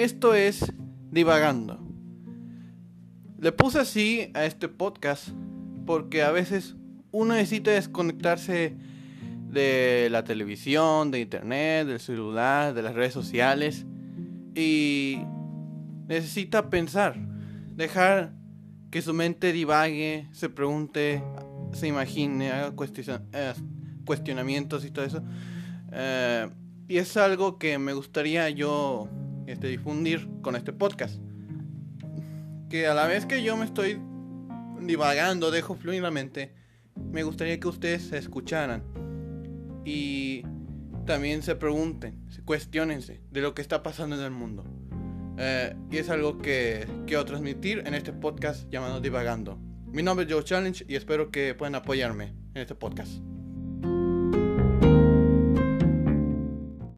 Esto es Divagando. Le puse así a este podcast porque a veces uno necesita desconectarse de la televisión, de internet, del celular, de las redes sociales y necesita pensar, dejar que su mente divague, se pregunte, se imagine, haga eh, cuestionamientos y todo eso. Eh, y es algo que me gustaría yo este, difundir con este podcast. Que a la vez que yo me estoy divagando, dejo fluir la mente, me gustaría que ustedes se escucharan y también se pregunten, se cuestionense de lo que está pasando en el mundo. Eh, y es algo que quiero transmitir en este podcast llamado Divagando. Mi nombre es Joe Challenge y espero que puedan apoyarme en este podcast.